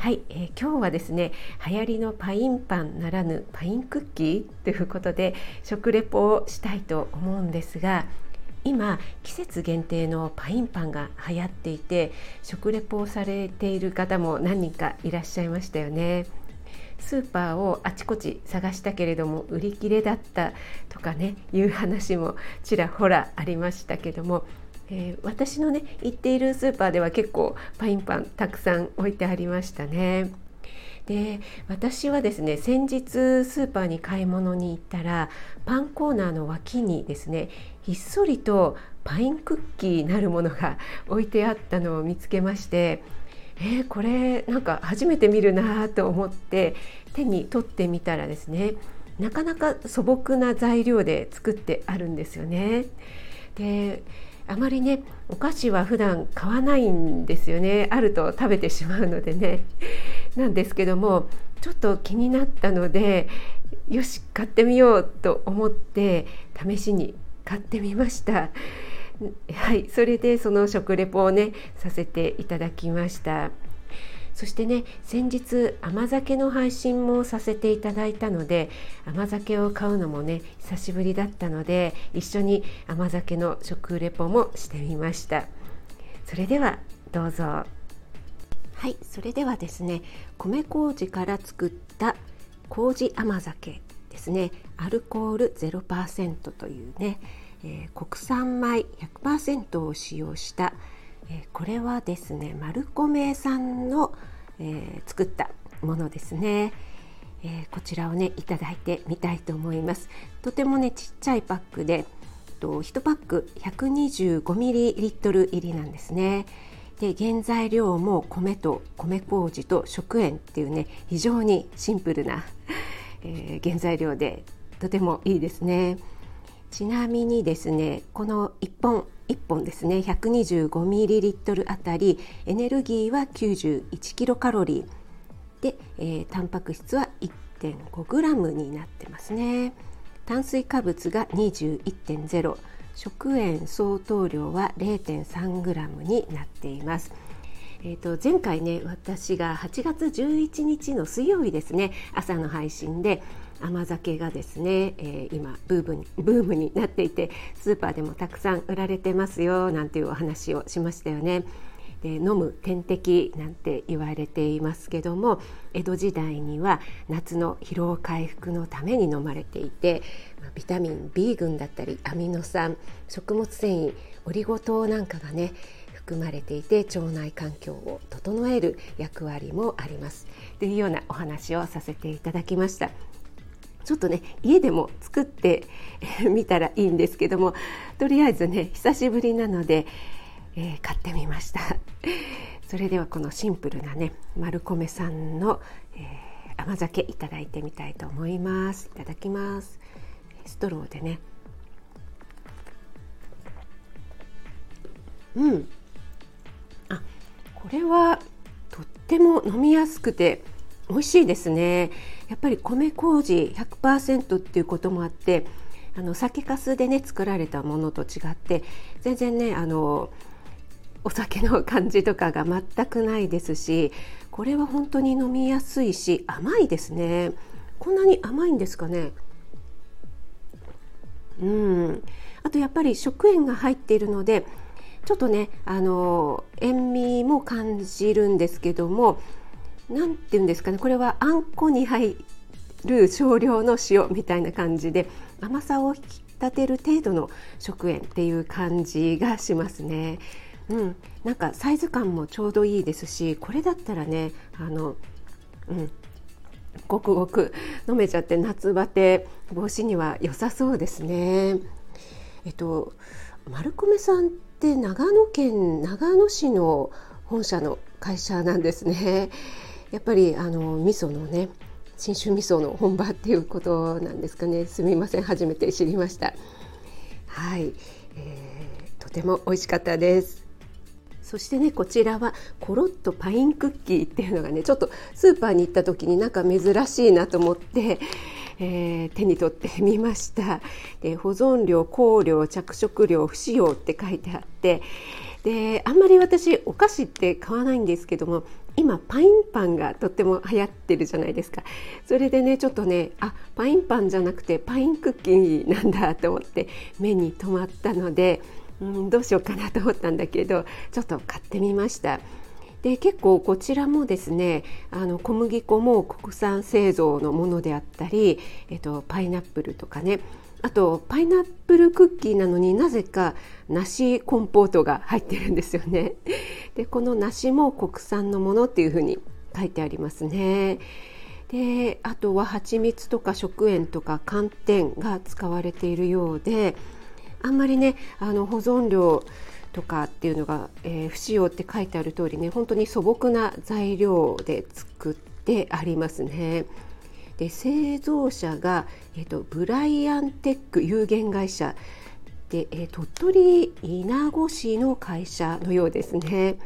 はい、えー、今日はですね流行りのパインパンならぬパインクッキーということで食レポをしたいと思うんですが今季節限定のパインパンが流行っていて食レポをされている方も何人かいらっしゃいましたよね。スーパーをあちこち探したけれども売り切れだったとかねいう話もちらほらありましたけども、えー、私のね行っているスーパーでは結構パインパンたくさん置いてありましたね。で私はですね先日スーパーに買い物に行ったらパンコーナーの脇にですねひっそりとパインクッキーなるものが置いてあったのを見つけましてえー、これなんか初めて見るなと思って手に取ってみたらですねなかなか素朴な材料で作ってあるんですよね。であまりねお菓子は普段買わないんですよね。あると食べてしまうのでね。なんですけどもちょっと気になったのでよし買ってみようと思って試しに買ってみました。はいそれでその食レポをねさせていただきました。そしてね先日甘酒の配信もさせていただいたので甘酒を買うのもね久しぶりだったので一緒に甘酒の食レポもしてみました。それではどうぞ。はいそれではですね米麹から作った麹甘酒ですね。アルコール0%というねえー、国産米100%を使用した、えー、これはですねマルコメさんの、えー、作ったものですね、えこちらをねいただいてみたいと思います。とてもねちっちゃいパックでと1パック 125ml 入りなんですね。で原材料も米と米麹と食塩っていうね非常にシンプルな、え原材料でとてもいいですね。ちなみにですねこの1本1本ですね 125ml あたりエネルギーは91キロカロリー。で、えー、タンパク質は 1.5g になってますね。炭水化物が21.0食塩相当量は 0.3g になっています。えーと、前回ね私が8月11日の水曜日ですね朝の配信で甘酒がですね、えー、今ブームにブームになっていてスーパーでもたくさん売られてますよなんていうお話をしましたよね。で飲む点滴なんて言われていますけども江戸時代には夏の疲労回復のために飲まれていてビタミン B 群だったりアミノ酸食物繊維オリゴ糖なんかがね含まれていて腸内環境を整える役割もありますというようなお話をさせていただきました。ちょっとね家でも作って みたらいいんですけどもとりあえずね久しぶりなので、えー、買ってみました。それではこのシンプルなね丸米さんの、えー、甘酒いただいてみたいと思います。いただきます。ストローでね。うん。あこれはとっても飲みやすくて美味しいですね。やっぱり米麹100%っていうこともあってあの酒粕でね作られたものと違って全然ねあのお酒の感じとかが全くないですしこれは本当に飲みやすいし甘いですね。こんなに甘いんですかね。うん。あとやっぱり食塩が入っているのでちょっとねあの塩味も感じるんですけども何て言うんですかねこれはあんこに入る少量の塩みたいな感じで甘さを引き立てる程度の食塩っていう感じがしますね。うん、なんかサイズ感もちょうどいいですしこれだったらねあの、うん、ごくごく飲めちゃって夏バテ防止には良さそうですね。えっと丸米さんって長野県長野市の本社の会社なんですね。やっぱりあの味噌のね信州味噌の本場っていうことなんですかね。すみません。初めて知りました。はい、えー、とても美味しかったです。そしてねこちらはコロッとパインクッキーっていうのがねちょっとスーパーに行った時になんか珍しいなと思って、えー、手に取ってみました。で保存料香料着色料不使用って書いてあってであんまり私お菓子って買わないんですけども今パインパンがとっても流行ってるじゃないですかそれでねちょっとねあパインパンじゃなくてパインクッキーなんだと思って目に留まったので、うん、どうしようかなと思ったんだけどちょっと買ってみました。で結構こちらもですねあの小麦粉も国産製造のものであったり、えっと、パイナップルとかねあとパイナップルクッキーなのになぜか梨コンポートが入ってるんですよね。でこの梨も国産のものっていうふうに書いてありますね。であとは蜂蜜とか食塩とか寒天が使われているようであんまりねあの保存料とかっていうのが、えー、不使用って書いてある通りね本当に素朴な材料で作ってありますね。で製造者が、えーと、ブライアンテック有限会社で、えー、鳥取稲子市の会社のようですね。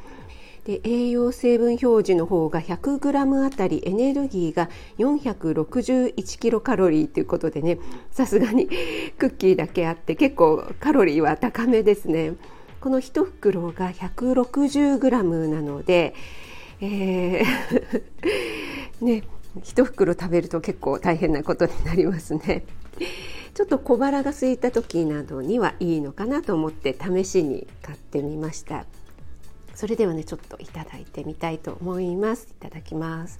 で栄養成分表示の方が 100g あたりエネルギーが461キロカロリーということでねさすがに クッキーだけあって結構カロリーは高めですね。この1袋が 160g なので、えー ね、1袋食べると結構大変なことになりますね。ちょっと小腹が空いた時などにはいいのかなと思って試しに買ってみました。それではねちょっといただいてみたいと思います。いただきます。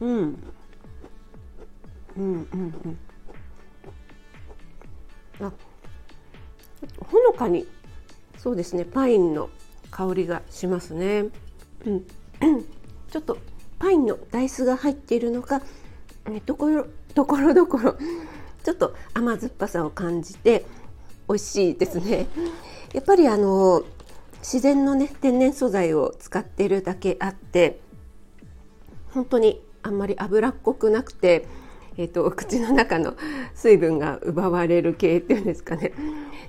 うん。うんうんうん。あほのかにそうですねパインの香りがしますね。うん、ちょっとパインのダイスが入っているのか、ところところどころちょっと甘酸っぱさを感じて美味しいですね。やっぱりあの自然のね天然素材を使ってるだけあって本当にあんまり脂っこくなくてえーと、口の中の水分が奪われる系っていうんですかね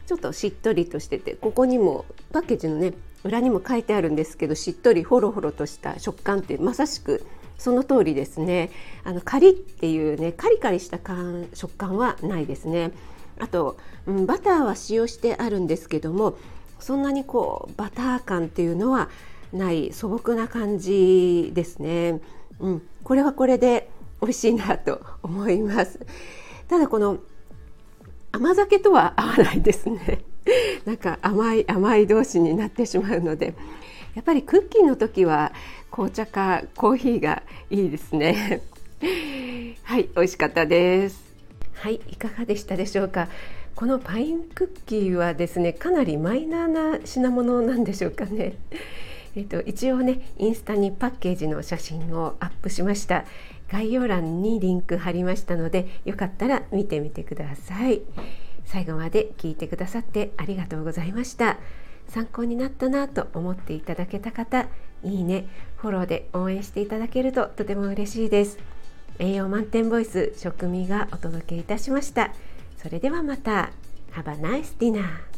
ちょっとしっとりとしててここにもパッケージのね裏にも書いてあるんですけどしっとりほろほろとした食感ってまさしくその通りですね。あのカリっていうねカリカリした感食感はないですね。あと、うん、バターは使用してあるんですけどもそんなにこうバター感っていうのはない素朴な感じですね、うん、これはこれで美味しいなと思います。ただこの甘酒とは合わないですね。なんか甘い甘い同士になってしまうのでやっぱりクッキーの時は紅茶かコーヒーがいいですね。はい美味しかったです。はいいかがでしたでしょうか？このパインクッキーはですねかなりマイナーな品物なんでしょうかね。えっと、一応ねインスタにパッケージの写真をアップしました。概要欄にリンク貼りましたのでよかったら見てみてください。最後まで聞いてくださってありがとうございました。参考になったなと思っていただけた方いいねフォローで応援していただけるととても嬉しいです。栄養満点ボイス食味がお届けいたしました。それではまた。Have a nice dinner